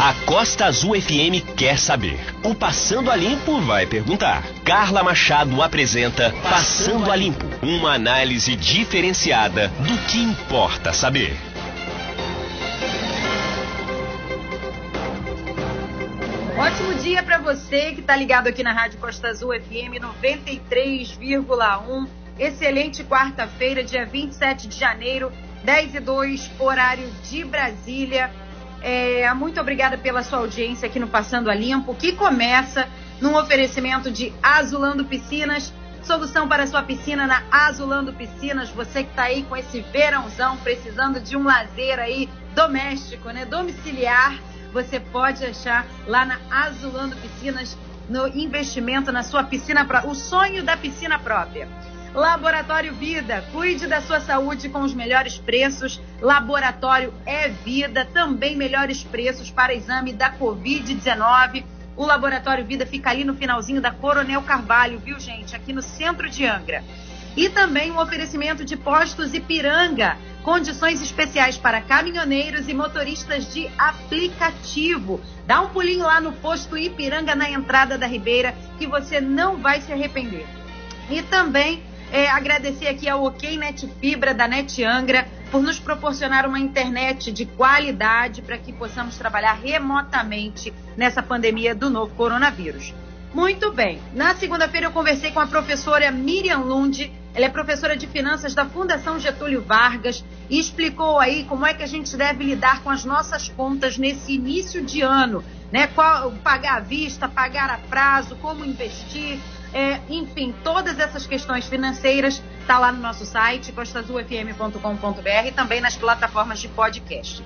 A Costa Azul FM quer saber. O Passando a Limpo vai perguntar. Carla Machado apresenta Passando a Limpo uma análise diferenciada do que importa saber. Ótimo dia para você que está ligado aqui na Rádio Costa Azul FM 93,1. Excelente quarta-feira, dia 27 de janeiro, 10 e 2, horário de Brasília. É, muito obrigada pela sua audiência aqui no Passando a Limpo, que começa num oferecimento de Azulando Piscinas. Solução para sua piscina na Azulando Piscinas. Você que está aí com esse verãozão, precisando de um lazer aí doméstico, né? Domiciliar, você pode achar lá na Azulando Piscinas no investimento na sua piscina, o sonho da piscina própria. Laboratório Vida, cuide da sua saúde com os melhores preços. Laboratório é Vida, também melhores preços para exame da Covid-19. O Laboratório Vida fica ali no finalzinho da Coronel Carvalho, viu, gente? Aqui no centro de Angra. E também um oferecimento de postos Ipiranga, condições especiais para caminhoneiros e motoristas de aplicativo. Dá um pulinho lá no posto Ipiranga na entrada da Ribeira que você não vai se arrepender. E também é, agradecer aqui ao OK Net Fibra da Net Angra por nos proporcionar uma internet de qualidade para que possamos trabalhar remotamente nessa pandemia do novo coronavírus. Muito bem. Na segunda-feira eu conversei com a professora Miriam Lund. Ela é professora de finanças da Fundação Getúlio Vargas e explicou aí como é que a gente deve lidar com as nossas contas nesse início de ano, né? Qual, pagar à vista, pagar a prazo, como investir, é, enfim, todas essas questões financeiras está lá no nosso site, costazulfm.com.br e também nas plataformas de podcast.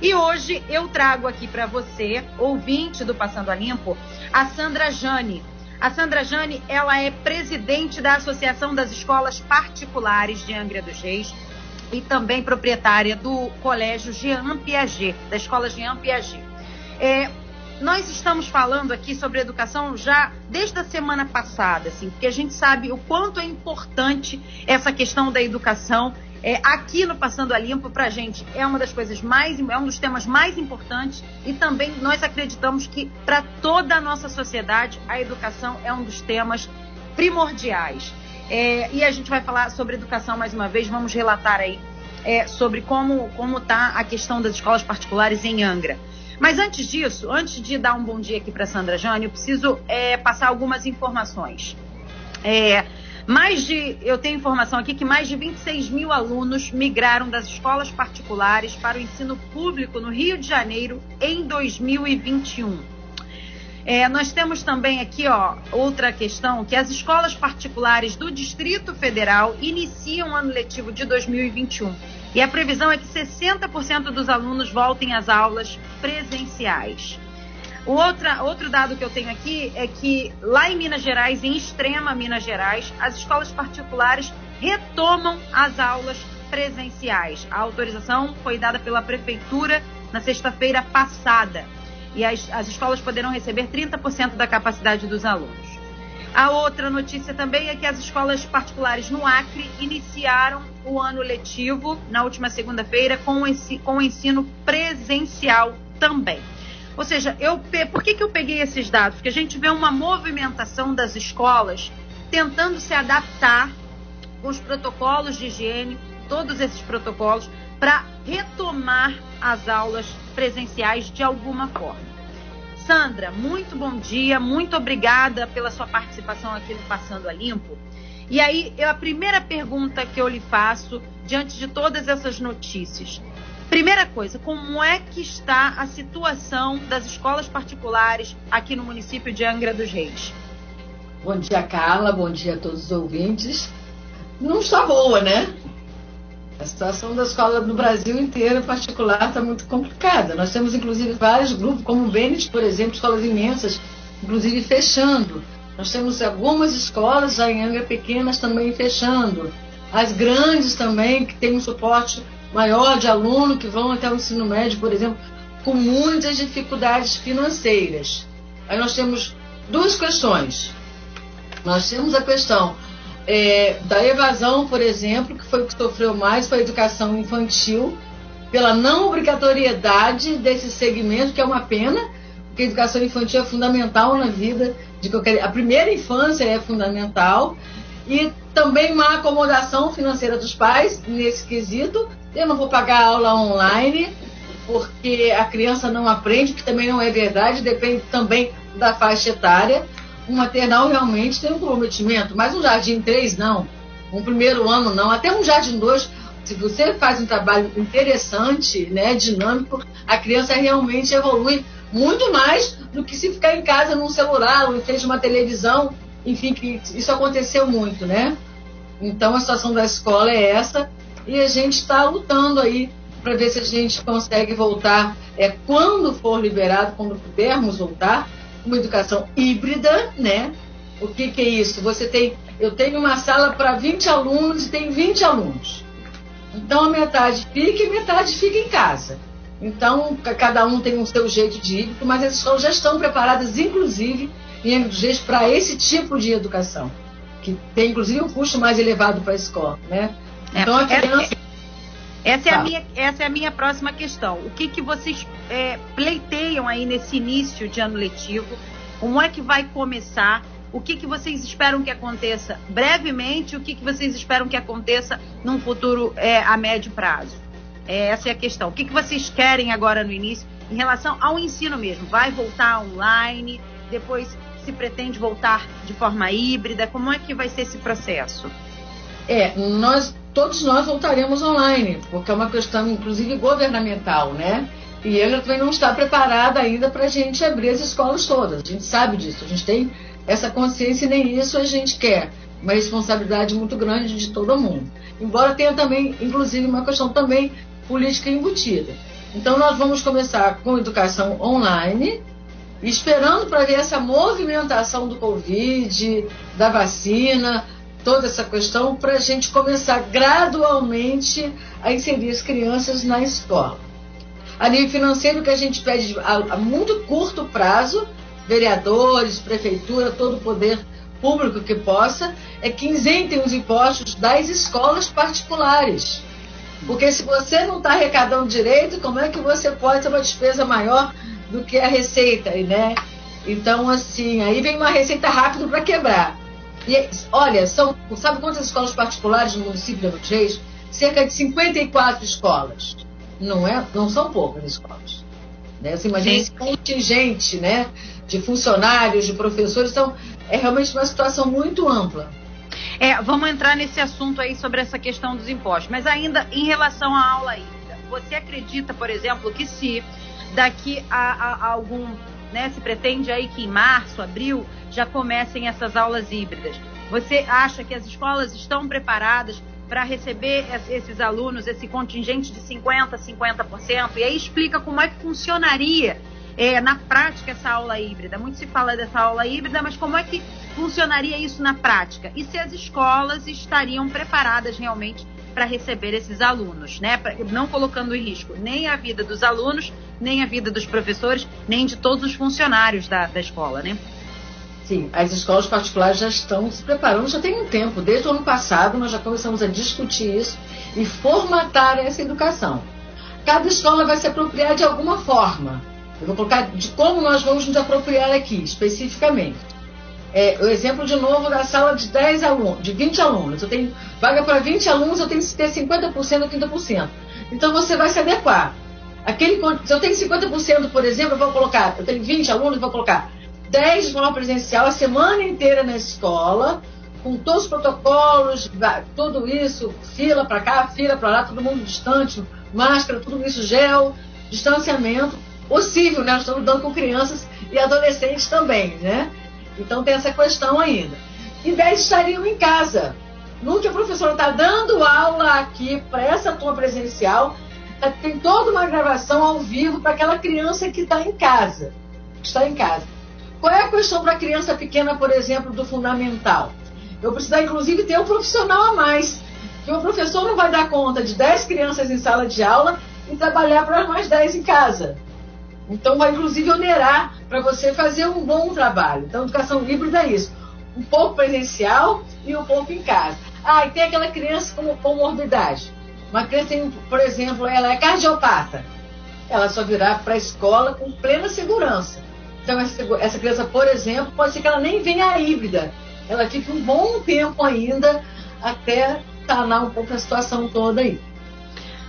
E hoje eu trago aqui para você, ouvinte do Passando a Limpo, a Sandra Jane. A Sandra Jane, ela é presidente da Associação das Escolas Particulares de Angra dos Reis e também proprietária do Colégio Jean Piaget, da Escola Jean Piaget. É, nós estamos falando aqui sobre educação já desde a semana passada, assim, porque a gente sabe o quanto é importante essa questão da educação. É, aqui no Passando a Limpo, para a gente, é uma das coisas mais, é um dos temas mais importantes e também nós acreditamos que para toda a nossa sociedade a educação é um dos temas primordiais. É, e a gente vai falar sobre educação mais uma vez, vamos relatar aí é, sobre como está a questão das escolas particulares em Angra. Mas antes disso, antes de dar um bom dia aqui para Sandra Jane, eu preciso é, passar algumas informações. É, mais de, eu tenho informação aqui que mais de 26 mil alunos migraram das escolas particulares para o ensino público no Rio de Janeiro em 2021. É, nós temos também aqui ó, outra questão, que as escolas particulares do Distrito Federal iniciam o ano letivo de 2021 e a previsão é que 60% dos alunos voltem às aulas presenciais. O outra, outro dado que eu tenho aqui é que lá em Minas Gerais, em extrema Minas Gerais, as escolas particulares retomam as aulas presenciais. A autorização foi dada pela prefeitura na sexta-feira passada e as, as escolas poderão receber 30% da capacidade dos alunos. A outra notícia também é que as escolas particulares no Acre iniciaram o ano letivo na última segunda-feira com, com o ensino presencial também. Ou seja, eu, por que, que eu peguei esses dados? Porque a gente vê uma movimentação das escolas tentando se adaptar com os protocolos de higiene, todos esses protocolos, para retomar as aulas presenciais de alguma forma. Sandra, muito bom dia, muito obrigada pela sua participação aqui no Passando a Limpo. E aí, a primeira pergunta que eu lhe faço, diante de todas essas notícias, primeira coisa, como é que está a situação das escolas particulares aqui no município de Angra dos Reis? Bom dia, Carla, bom dia a todos os ouvintes. Não está boa, né? A situação da escola no Brasil inteiro, em particular, está muito complicada. Nós temos, inclusive, vários grupos, como o Bennett, por exemplo, escolas imensas, inclusive fechando. Nós temos algumas escolas já em Angra pequenas também fechando. As grandes também, que têm um suporte maior de aluno, que vão até o ensino médio, por exemplo, com muitas dificuldades financeiras. Aí nós temos duas questões. Nós temos a questão é, da evasão, por exemplo, que foi o que sofreu mais, foi a educação infantil, pela não obrigatoriedade desse segmento, que é uma pena, porque a educação infantil é fundamental na vida de qualquer. A primeira infância é fundamental e também uma acomodação financeira dos pais nesse quesito. Eu não vou pagar aula online porque a criança não aprende, que também não é verdade, depende também da faixa etária. Um maternal realmente tem um comprometimento, mas um jardim 3 não. Um primeiro ano não, até um jardim 2 se você faz um trabalho interessante, né, dinâmico, a criança realmente evolui muito mais do que se ficar em casa num celular ou em frente a uma televisão, enfim, que isso aconteceu muito, né? Então a situação da escola é essa e a gente está lutando aí para ver se a gente consegue voltar, é, quando for liberado, quando pudermos voltar, uma educação híbrida, né? O que, que é isso? Você tem, eu tenho uma sala para 20 alunos e tem 20 alunos. Então a metade fica e metade fica em casa. Então cada um tem o seu jeito de ir, mas as escolas já estão preparadas, inclusive, em MGs para esse tipo de educação, que tem inclusive um custo mais elevado para a escola, né? É, então a criança essa é, a minha, essa é a minha próxima questão. O que, que vocês é, pleiteiam aí nesse início de ano letivo? Como é que vai começar? O que, que vocês esperam que aconteça brevemente? O que, que vocês esperam que aconteça num futuro é, a médio prazo? É, essa é a questão. O que, que vocês querem agora no início em relação ao ensino mesmo? Vai voltar online? Depois se pretende voltar de forma híbrida? Como é que vai ser esse processo? É, nós todos nós voltaremos online, porque é uma questão, inclusive, governamental, né? E ela também não está preparada ainda para a gente abrir as escolas todas. A gente sabe disso, a gente tem essa consciência e nem isso a gente quer. Uma responsabilidade muito grande de todo mundo. Embora tenha também, inclusive, uma questão também política embutida. Então nós vamos começar com educação online, esperando para ver essa movimentação do Covid, da vacina, toda essa questão, para a gente começar gradualmente a inserir as crianças na escola. A nível financeiro, que a gente pede a, a muito curto prazo, vereadores, prefeitura, todo o poder público que possa, é que isentem os impostos das escolas particulares. Porque se você não está arrecadando direito, como é que você pode ter uma despesa maior do que a receita, né? Então, assim, aí vem uma receita rápida para quebrar. E, olha, são, sabe quantas escolas particulares no município de Reis? Cerca de 54 escolas. Não, é, não são poucas escolas. Né? Você imagina Sim. esse contingente, né? de funcionários, de professores. Então, é realmente uma situação muito ampla. É, vamos entrar nesse assunto aí sobre essa questão dos impostos. Mas ainda em relação à aula híbrida, você acredita, por exemplo, que se daqui a, a, a algum, né, se pretende aí que em março, abril, já comecem essas aulas híbridas, você acha que as escolas estão preparadas para receber esses alunos, esse contingente de 50%, 50%? E aí explica como é que funcionaria é, na prática essa aula híbrida? Muito se fala dessa aula híbrida, mas como é que funcionaria isso na prática? E se as escolas estariam preparadas realmente para receber esses alunos, né? Não colocando em risco nem a vida dos alunos, nem a vida dos professores, nem de todos os funcionários da, da escola, né? Sim, as escolas particulares já estão se preparando, já tem um tempo. Desde o ano passado nós já começamos a discutir isso e formatar essa educação. Cada escola vai se apropriar de alguma forma. Eu vou colocar de como nós vamos nos apropriar aqui, especificamente. É, o exemplo de novo da sala de 10 alunos, de 20 alunos. Eu tenho vaga para 20 alunos, eu tenho que ter 50% ou 30%. Então você vai se adequar. Aquele, se eu tenho 50%, por exemplo, eu vou colocar, eu tenho 20 alunos, vou colocar 10 de forma presencial a semana inteira na escola, com todos os protocolos, tudo isso, fila para cá, fila para lá, todo mundo distante, máscara, tudo isso, gel, distanciamento possível, né? Nós estamos lidando com crianças e adolescentes também, né? Então tem essa questão ainda. E 10 estariam em casa. No que a professora está dando aula aqui para essa turma presencial, tá, tem toda uma gravação ao vivo para aquela criança que está em casa. Está em casa. Qual é a questão para a criança pequena, por exemplo, do fundamental? Eu preciso, inclusive, ter um profissional a mais. Que o professor não vai dar conta de 10 crianças em sala de aula e trabalhar para mais 10 em casa. Então, vai inclusive onerar para você fazer um bom trabalho. Então, educação híbrida é isso. Um pouco presencial e um pouco em casa. Ah, e tem aquela criança com comorbidade. Uma criança tem, por exemplo, ela é cardiopata. Ela só virá para a escola com plena segurança. Então, essa criança, por exemplo, pode ser que ela nem venha híbrida. Ela fique um bom tempo ainda até sanar um pouco a situação toda aí.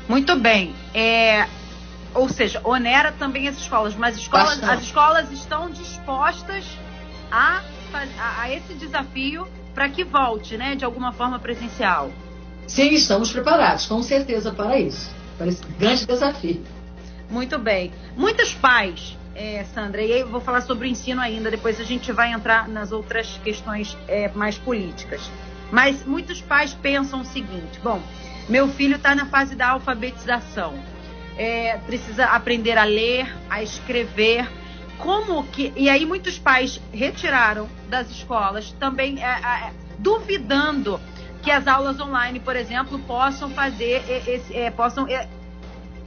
Muito bem. É, ou seja, onera também as escolas, mas escolas, as escolas estão dispostas a, a, a esse desafio para que volte, né, de alguma forma presencial. Sim, estamos preparados, com certeza, para isso, para esse grande desafio. Muito bem. Muitos pais, é, Sandra, e aí eu vou falar sobre o ensino ainda, depois a gente vai entrar nas outras questões é, mais políticas. Mas muitos pais pensam o seguinte: bom, meu filho está na fase da alfabetização, é, precisa aprender a ler, a escrever. Como que. E aí muitos pais retiraram das escolas também é, é, duvidando que as aulas online, por exemplo, possam fazer esse, é, possam é,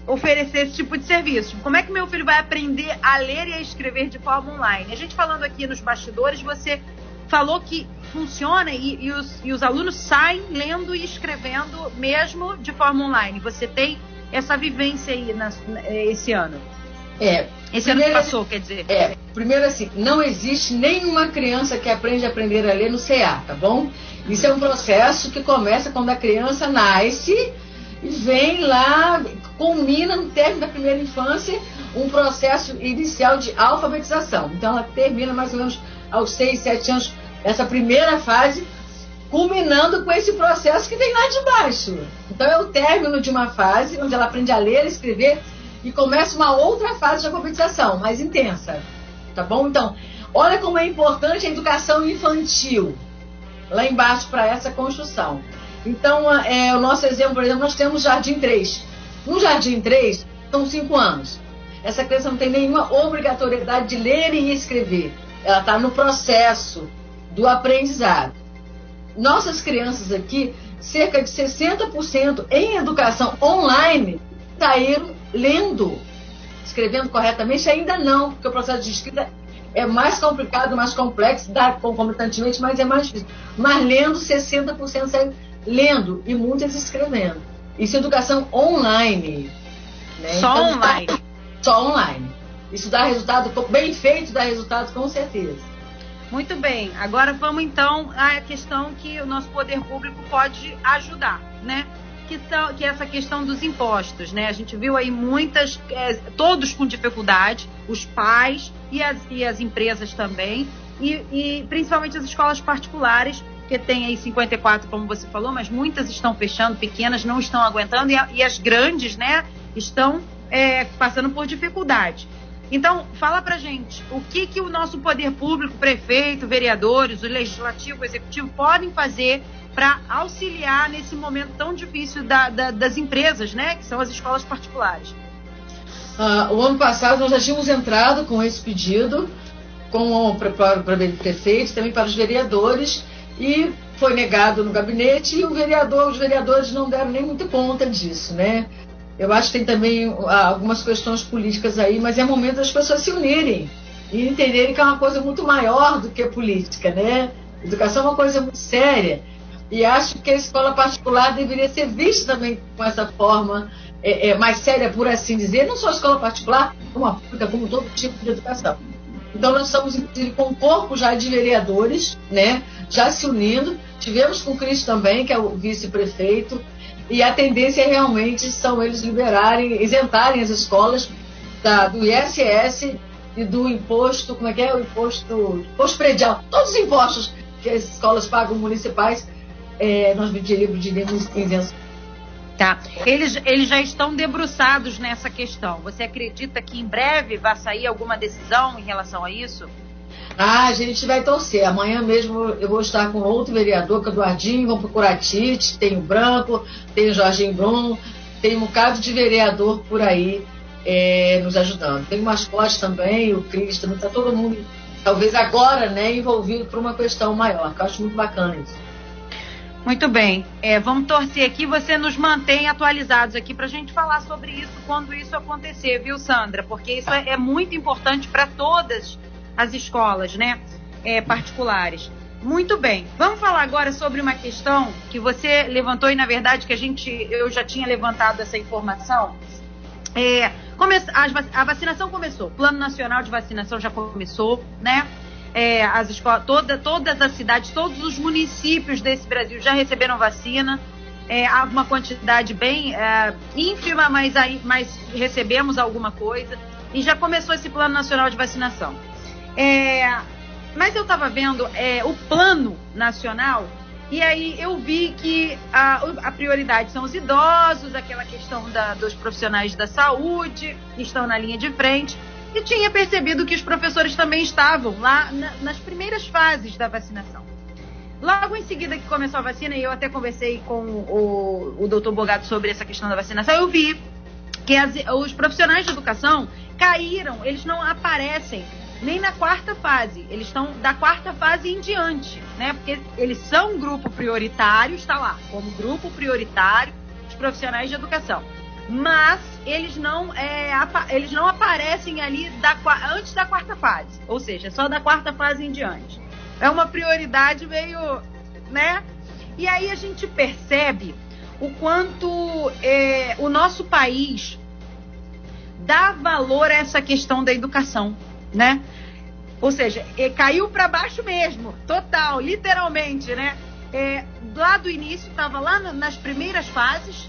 oferecer esse tipo de serviço. Como é que meu filho vai aprender a ler e a escrever de forma online? A gente falando aqui nos bastidores, você falou que funciona e, e, os, e os alunos saem lendo e escrevendo mesmo de forma online. Você tem essa vivência aí na, esse ano? É. Esse primeiro, ano que passou, quer dizer? É. Primeiro assim, não existe nenhuma criança que aprende a aprender a ler no CA, tá bom? Isso é um processo que começa quando a criança nasce e vem lá, culmina no término da primeira infância um processo inicial de alfabetização. Então ela termina mais ou menos aos 6, 7 anos essa primeira fase, culminando com esse processo que vem lá de baixo. Então é o término de uma fase onde ela aprende a ler, escrever e começa uma outra fase de alfabetização, mais intensa. Tá bom? Então, olha como é importante a educação infantil lá embaixo para essa construção. Então, é, o nosso exemplo, por exemplo, nós temos Jardim 3. No Jardim 3, são 5 anos. Essa criança não tem nenhuma obrigatoriedade de ler e escrever. Ela está no processo do aprendizado. Nossas crianças aqui, cerca de 60% em educação online, saíram lendo. Escrevendo corretamente, ainda não, porque o processo de escrita é mais complicado, mais complexo, dá concomitantemente, mas é mais difícil. Mas lendo, 60% sai lendo e muitas escrevendo. Isso é educação online. Né? Só então, online. Só online. Isso dá resultado, bem feito dá resultado com certeza. Muito bem. Agora vamos então à questão que o nosso poder público pode ajudar, né? que, são, que é essa questão dos impostos, né? A gente viu aí muitas, é, todos com dificuldade, os pais e as, e as empresas também, e, e principalmente as escolas particulares, que tem aí 54, como você falou, mas muitas estão fechando, pequenas não estão aguentando, e, a, e as grandes, né, estão é, passando por dificuldade. Então, fala pra gente, o que, que o nosso poder público, prefeito, vereadores, o legislativo, o executivo podem fazer para auxiliar nesse momento tão difícil da, da, das empresas, né, que são as escolas particulares? Uh, o ano passado nós já tínhamos entrado com esse pedido com o para o prefeito, também para os vereadores, e foi negado no gabinete, e o vereador, os vereadores não deram nem muito conta disso, né? Eu acho que tem também ah, algumas questões políticas aí, mas é momento das pessoas se unirem e entenderem que é uma coisa muito maior do que política, né? Educação é uma coisa muito séria. E acho que a escola particular deveria ser vista também com essa forma é, é, mais séria, por assim dizer, não só a escola particular, como a pública, como todo tipo de educação. Então nós estamos inclusive com um corpo já de vereadores, né, já se unindo. Tivemos com o Cris também, que é o vice-prefeito, e a tendência realmente são eles liberarem, isentarem as escolas da, do ISS e do imposto, como é que é? O imposto, imposto predial, todos os impostos que as escolas pagam municipais é, nós livro de isenção. Tá. Eles, eles já estão debruçados nessa questão. Você acredita que em breve vai sair alguma decisão em relação a isso? Ah, a gente vai torcer. Amanhã mesmo eu vou estar com outro vereador, que é o Eduardinho, vamos procurar Tite, tem o Branco, tem o Jorginho Brum, tem um bocado de vereador por aí é, nos ajudando. Tem o Mascote também, o Cris, também está todo mundo, talvez agora, né, envolvido por uma questão maior, que eu acho muito bacana isso. Muito bem. É, vamos torcer aqui. Você nos mantém atualizados aqui para a gente falar sobre isso quando isso acontecer, viu, Sandra? Porque isso é, é muito importante para todas as escolas, né? É, particulares. Muito bem. Vamos falar agora sobre uma questão que você levantou e, na verdade, que a gente eu já tinha levantado essa informação. É, come, a, vacinação começou, o Plano Nacional de Vacinação já começou, né? É, as escolas, toda, todas as cidades, todos os municípios desse Brasil já receberam vacina. É, há uma quantidade bem é, ínfima, mas, aí, mas recebemos alguma coisa. E já começou esse plano nacional de vacinação. É, mas eu estava vendo é, o plano nacional e aí eu vi que a, a prioridade são os idosos, aquela questão da, dos profissionais da saúde, que estão na linha de frente. E tinha percebido que os professores também estavam lá na, nas primeiras fases da vacinação. Logo em seguida que começou a vacina, e eu até conversei com o, o doutor Bogado sobre essa questão da vacinação, eu vi que as, os profissionais de educação caíram, eles não aparecem nem na quarta fase. Eles estão da quarta fase em diante, né? Porque eles são um grupo prioritário, está lá, como grupo prioritário os profissionais de educação. Mas eles não, é, eles não aparecem ali da, antes da quarta fase. Ou seja, só da quarta fase em diante. É uma prioridade meio, né? E aí a gente percebe o quanto é, o nosso país dá valor a essa questão da educação né? Ou seja, caiu para baixo mesmo, total, literalmente, né? É, lá do início, estava lá nas primeiras fases,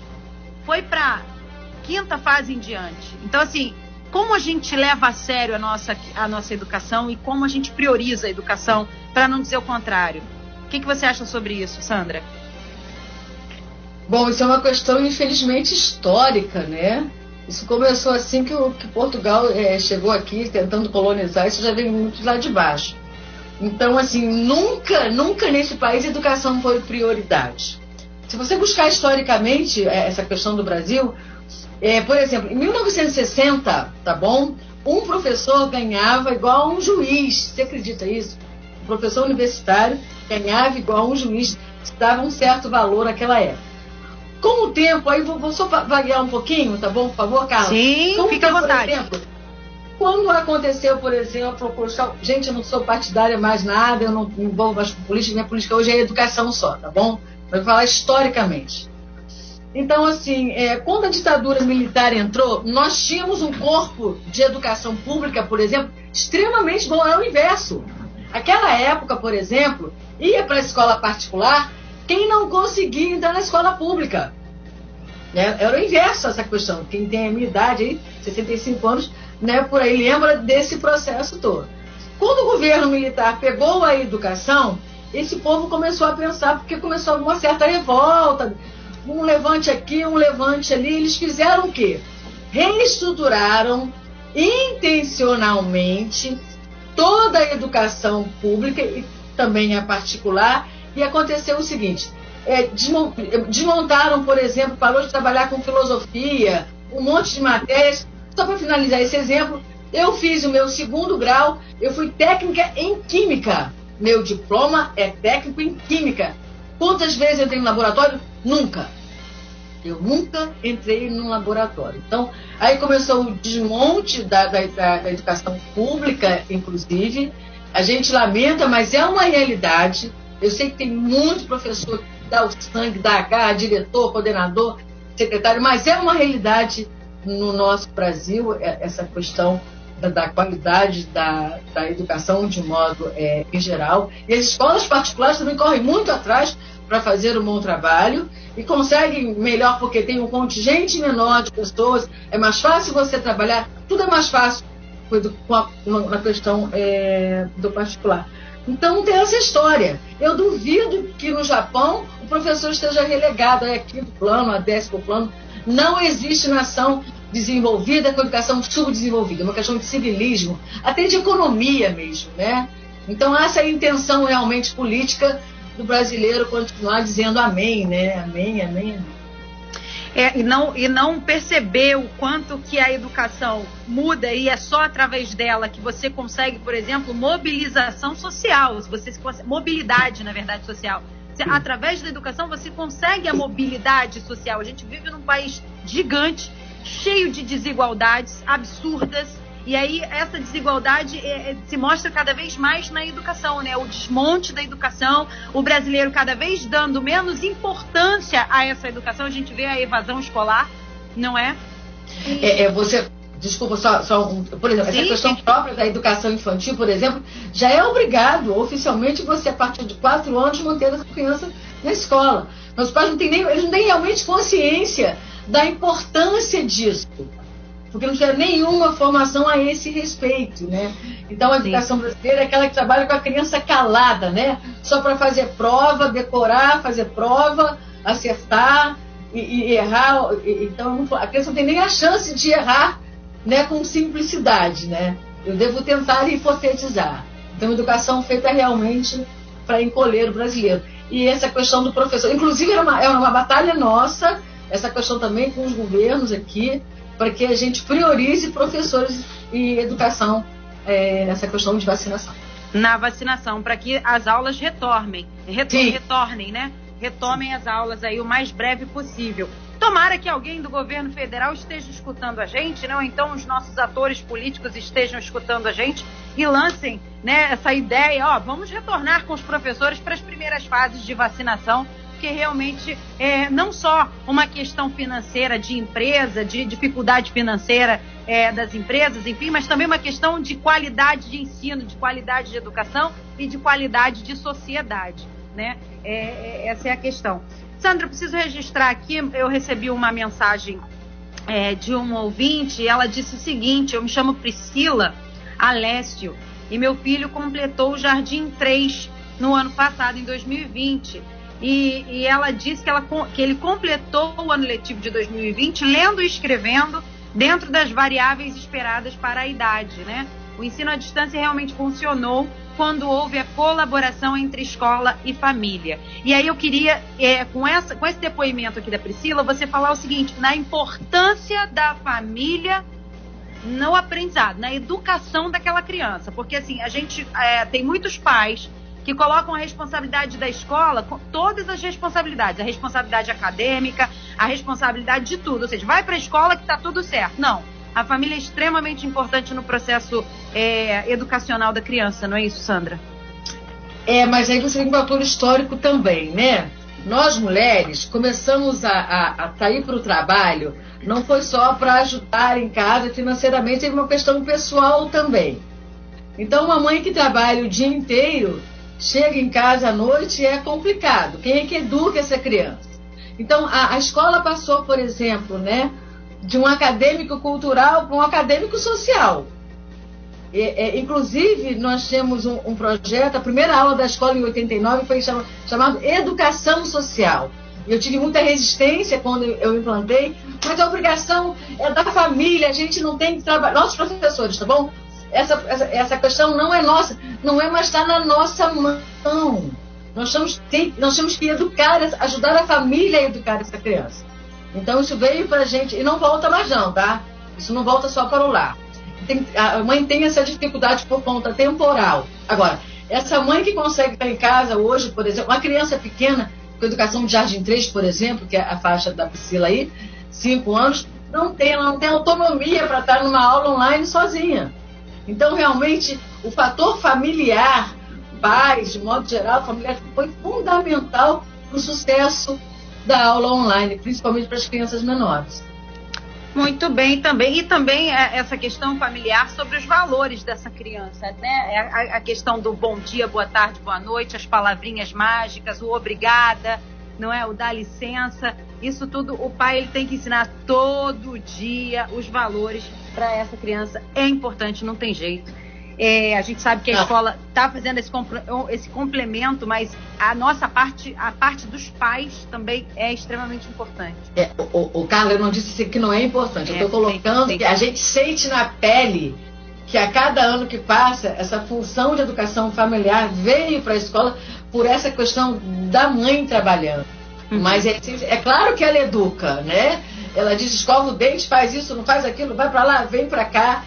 foi para quinta fase em diante. Então, assim, como a gente leva a sério a nossa, a nossa educação e como a gente prioriza a educação, para não dizer o contrário. O que, que você acha sobre isso, Sandra? Bom, isso é uma questão, infelizmente, histórica, né? Isso começou assim que, o, que Portugal é, chegou aqui tentando colonizar, isso já vem muito lá de baixo. Então, assim, nunca, nunca nesse país a educação foi prioridade. Se você buscar historicamente é, essa questão do Brasil, é, por exemplo, em 1960, tá bom? Um professor ganhava igual a um juiz. Você acredita isso? Um professor universitário ganhava igual a um juiz, dava um certo valor naquela época. Com o tempo, aí vou, vou só vaguear um pouquinho, tá bom, por favor, Carla? Sim, Com fica tempo, à vontade. Exemplo, quando aconteceu, por exemplo, gente, eu não sou partidária mais nada, eu não me envolvo mais com política, minha política hoje é educação só, tá bom? Vou falar historicamente. Então, assim, é, quando a ditadura militar entrou, nós tínhamos um corpo de educação pública, por exemplo, extremamente bom. É o inverso. Aquela época, por exemplo, ia para a escola particular quem não conseguia entrar na escola pública. Né? Era o inverso essa questão. Quem tem a minha idade aí, 65 anos, né, por aí lembra desse processo todo. Quando o governo militar pegou a educação, esse povo começou a pensar, porque começou uma certa revolta, um levante aqui, um levante ali. Eles fizeram o quê? Reestruturaram intencionalmente toda a educação pública e também a particular e aconteceu o seguinte: é, desmontaram, por exemplo, parou de trabalhar com filosofia, um monte de matérias. Só para finalizar esse exemplo, eu fiz o meu segundo grau, eu fui técnica em química. Meu diploma é técnico em química. Quantas vezes eu entrei no laboratório? Nunca. Eu nunca entrei num laboratório. Então, aí começou o desmonte da, da, da educação pública, inclusive. A gente lamenta, mas é uma realidade. Eu sei que tem muito professor que dá o sangue, dá a garra, diretor, coordenador, secretário, mas é uma realidade no nosso Brasil é, essa questão da, da qualidade da, da, educação de modo é, em geral. E as escolas particulares também correm muito atrás para fazer um bom trabalho e conseguem melhor porque tem um contingente menor de pessoas, é mais fácil você trabalhar, tudo é mais fácil com a, na questão é, do particular. Então tem essa história. Eu duvido que no Japão o professor esteja relegado a quinto plano, a décimo plano. Não existe nação desenvolvida com educação subdesenvolvida, uma questão de civilismo, até de economia mesmo, né? Então essa é a intenção realmente política do brasileiro continuar dizendo amém, né? Amém, amém, amém é, e, não, e não perceber o quanto que a educação muda e é só através dela que você consegue, por exemplo, mobilização social, você mobilidade, na verdade, social. Através da educação você consegue a mobilidade social. A gente vive num país gigante, cheio de desigualdades absurdas E aí essa desigualdade é, é, se mostra cada vez mais na educação, né? O desmonte da educação, o brasileiro cada vez dando menos importância a essa educação. A gente vê a evasão escolar, não é? É, é você Desculpa, só, só um, por exemplo, sim, essa questão sim. própria da educação infantil, por exemplo, já é obrigado oficialmente você, a partir de quatro anos, manter essa criança na escola. Mas os pais não têm nem, eles não têm realmente consciência da importância disso porque não tinha nenhuma formação a esse respeito, né? Então a educação Sim. brasileira é aquela que trabalha com a criança calada, né? Só para fazer prova, decorar, fazer prova, acertar e, e errar. E, então a criança não tem nem a chance de errar, né? Com simplicidade, né? Eu devo tentar hipotetizar. Então educação feita realmente para encolher o brasileiro. E essa questão do professor, inclusive é uma, é uma batalha nossa, essa questão também com os governos aqui, para que a gente priorize professores e educação é, nessa questão de vacinação. Na vacinação, para que as aulas retornem, retor retornem, né? Retomem as aulas aí o mais breve possível. Tomara que alguém do governo federal esteja escutando a gente, né? ou então os nossos atores políticos estejam escutando a gente e lancem né, essa ideia, ó, vamos retornar com os professores para as primeiras fases de vacinação porque realmente é não só uma questão financeira de empresa, de dificuldade financeira é, das empresas, enfim, mas também uma questão de qualidade de ensino, de qualidade de educação e de qualidade de sociedade, né? É, é, essa é a questão. Sandra, preciso registrar aqui, eu recebi uma mensagem é, de um ouvinte, ela disse o seguinte, eu me chamo Priscila Alessio e meu filho completou o Jardim 3 no ano passado, em 2020 e, e ela disse que, ela, que ele completou o ano letivo de 2020 lendo e escrevendo dentro das variáveis esperadas para a idade, né? O ensino à distância realmente funcionou quando houve a colaboração entre escola e família. E aí eu queria, é, com, essa, com esse depoimento aqui da Priscila, você falar o seguinte, na importância da família no aprendizado, na educação daquela criança. Porque assim, a gente é, tem muitos pais que colocam a responsabilidade da escola, todas as responsabilidades, a responsabilidade acadêmica, a responsabilidade de tudo. Ou seja, vai para a escola que está tudo certo. Não. A família é extremamente importante no processo é, educacional da criança, não é isso, Sandra? É, mas aí você tem um fator histórico também, né? Nós mulheres começamos a, a, a sair para o trabalho, não foi só para ajudar em casa financeiramente, é uma questão pessoal também. Então, uma mãe que trabalha o dia inteiro chega em casa à noite é complicado. Quem é que educa essa criança? Então, a, a escola passou, por exemplo, né, de um acadêmico cultural para um acadêmico social. é, inclusive, nós temos um, um, projeto, a primeira aula da escola em 89 foi chama, chamado Educação Social. Eu tive muita resistência quando eu implantei, mas a obrigação é da família, a gente não tem que trabalhar. Nossos professores, tá bom? Essa, essa, essa questão não é nossa, não é mais está na nossa mão. Nós temos, tem, nós temos que educar, ajudar a família a educar essa criança. Então isso veio para a gente, e não volta mais não, tá? Isso não volta só para o lar. Tem, a mãe tem essa dificuldade por conta temporal. Agora, essa mãe que consegue estar em casa hoje, por exemplo, uma criança pequena, com educação de Jardim 3, por exemplo, que é a faixa da Priscila aí, 5 anos, não tem, ela não tem autonomia para estar numa aula online sozinha. Então, realmente, o fator familiar, pais, de modo geral, familiar, foi fundamental para o sucesso da aula online, principalmente para as crianças menores. Muito bem, também. E também é, essa questão familiar sobre os valores dessa criança, né? É a, questão do bom dia, boa tarde, boa noite, as palavrinhas mágicas, o obrigada, não é? O dá licença. Isso tudo o pai ele tem que ensinar todo dia os valores para essa criança é importante, não tem jeito. É, a gente sabe que a escola está fazendo esse, esse complemento, mas a nossa parte, a parte dos pais também é extremamente importante. É, o, o Carlos, eu não disse que não é importante. É, eu estou colocando tem, tem. que a gente sente na pele que a cada ano que passa, essa função de educação familiar veio para a escola por essa questão da mãe trabalhando. Uhum. Mas é, é claro que ela educa, né? Ela diz: escova o dente, faz isso, não faz aquilo, vai para lá, vem para cá.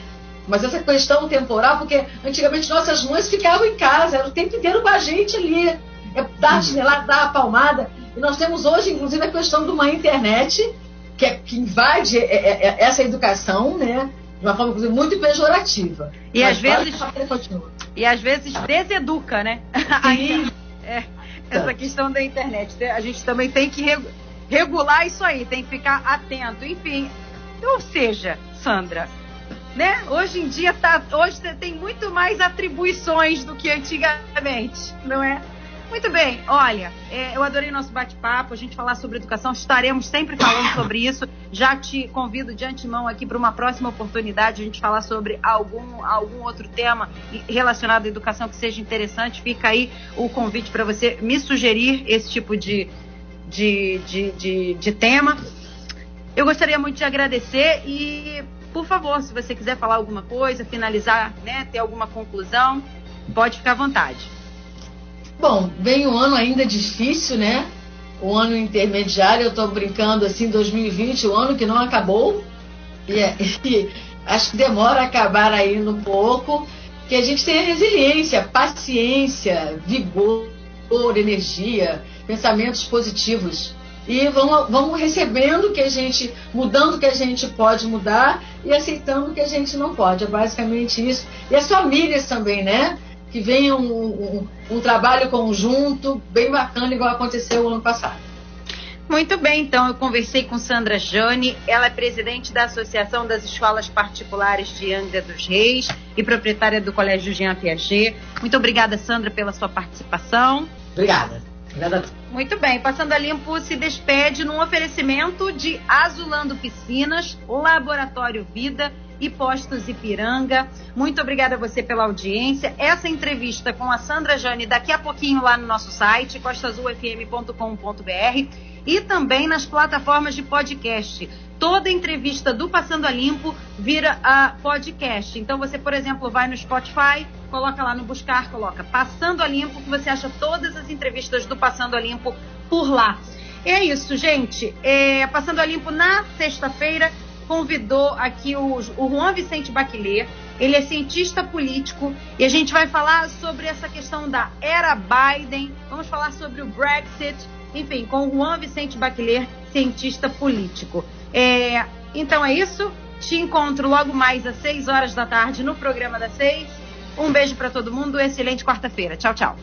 Mas essa questão temporal, porque antigamente nossas mães ficavam em casa, era o tempo inteiro com a gente ali. É dar a chinelada, dar a palmada. E nós temos hoje, inclusive, a questão de uma internet que, é, que invade é, é, é, essa educação, né? de uma forma inclusive, muito pejorativa. E às vezes e às vezes deseduca, né? Sim. é, essa questão da internet. A gente também tem que regular isso aí, tem que ficar atento. Enfim, ou seja, Sandra, né? Hoje em dia tá, hoje tem muito mais atribuições do que antigamente, não é? Muito bem, olha, é, eu adorei nosso bate-papo, a gente falar sobre educação, estaremos sempre falando sobre isso. Já te convido de antemão aqui para uma próxima oportunidade, a gente falar sobre algum, algum outro tema relacionado à educação que seja interessante. Fica aí o convite para você me sugerir esse tipo de, de, de, de, de tema. Eu gostaria muito de agradecer e, por favor, se você quiser falar alguma coisa, finalizar, né, ter alguma conclusão, pode ficar à vontade. Bom, vem um ano ainda difícil, né? O ano intermediário, eu estou brincando assim, 2020, o ano que não acabou. E, é, e acho que demora a acabar ainda um pouco. Que a gente tenha resiliência, paciência, vigor, energia, pensamentos positivos. E vamos, vamos recebendo que a gente, mudando o que a gente pode mudar e aceitando o que a gente não pode. É basicamente isso. E as famílias também, né? Que venha um, um, um trabalho conjunto bem bacana, igual aconteceu o ano passado. Muito bem, então eu conversei com Sandra Jane, ela é presidente da Associação das Escolas Particulares de Angra dos Reis e proprietária do Colégio Jean Piaget. Muito obrigada, Sandra, pela sua participação. Obrigada. Obrigada. Muito bem, Passando a Limpo se despede num oferecimento de Azulando Piscinas, Laboratório Vida e Postos Ipiranga. Muito obrigada a você pela audiência. Essa entrevista com a Sandra Jane daqui a pouquinho lá no nosso site, costazulfm.com.br e também nas plataformas de podcast. Toda entrevista do Passando a Limpo vira a podcast. Então você, por exemplo, vai no Spotify, coloca lá no buscar, coloca Passando a Limpo, que você acha todas as entrevistas do Passando a Limpo por lá. É isso, gente. É, Passando a Limpo na sexta-feira convidou aqui o, o Juan Vicente Baquiler. Ele é cientista político e a gente vai falar sobre essa questão da era Biden. Vamos falar sobre o Brexit, enfim, com o Juan Vicente Baquiler, cientista político. É, então é isso. Te encontro logo mais às 6 horas da tarde no programa das 6. Um beijo para todo mundo. Excelente quarta-feira. Tchau, tchau.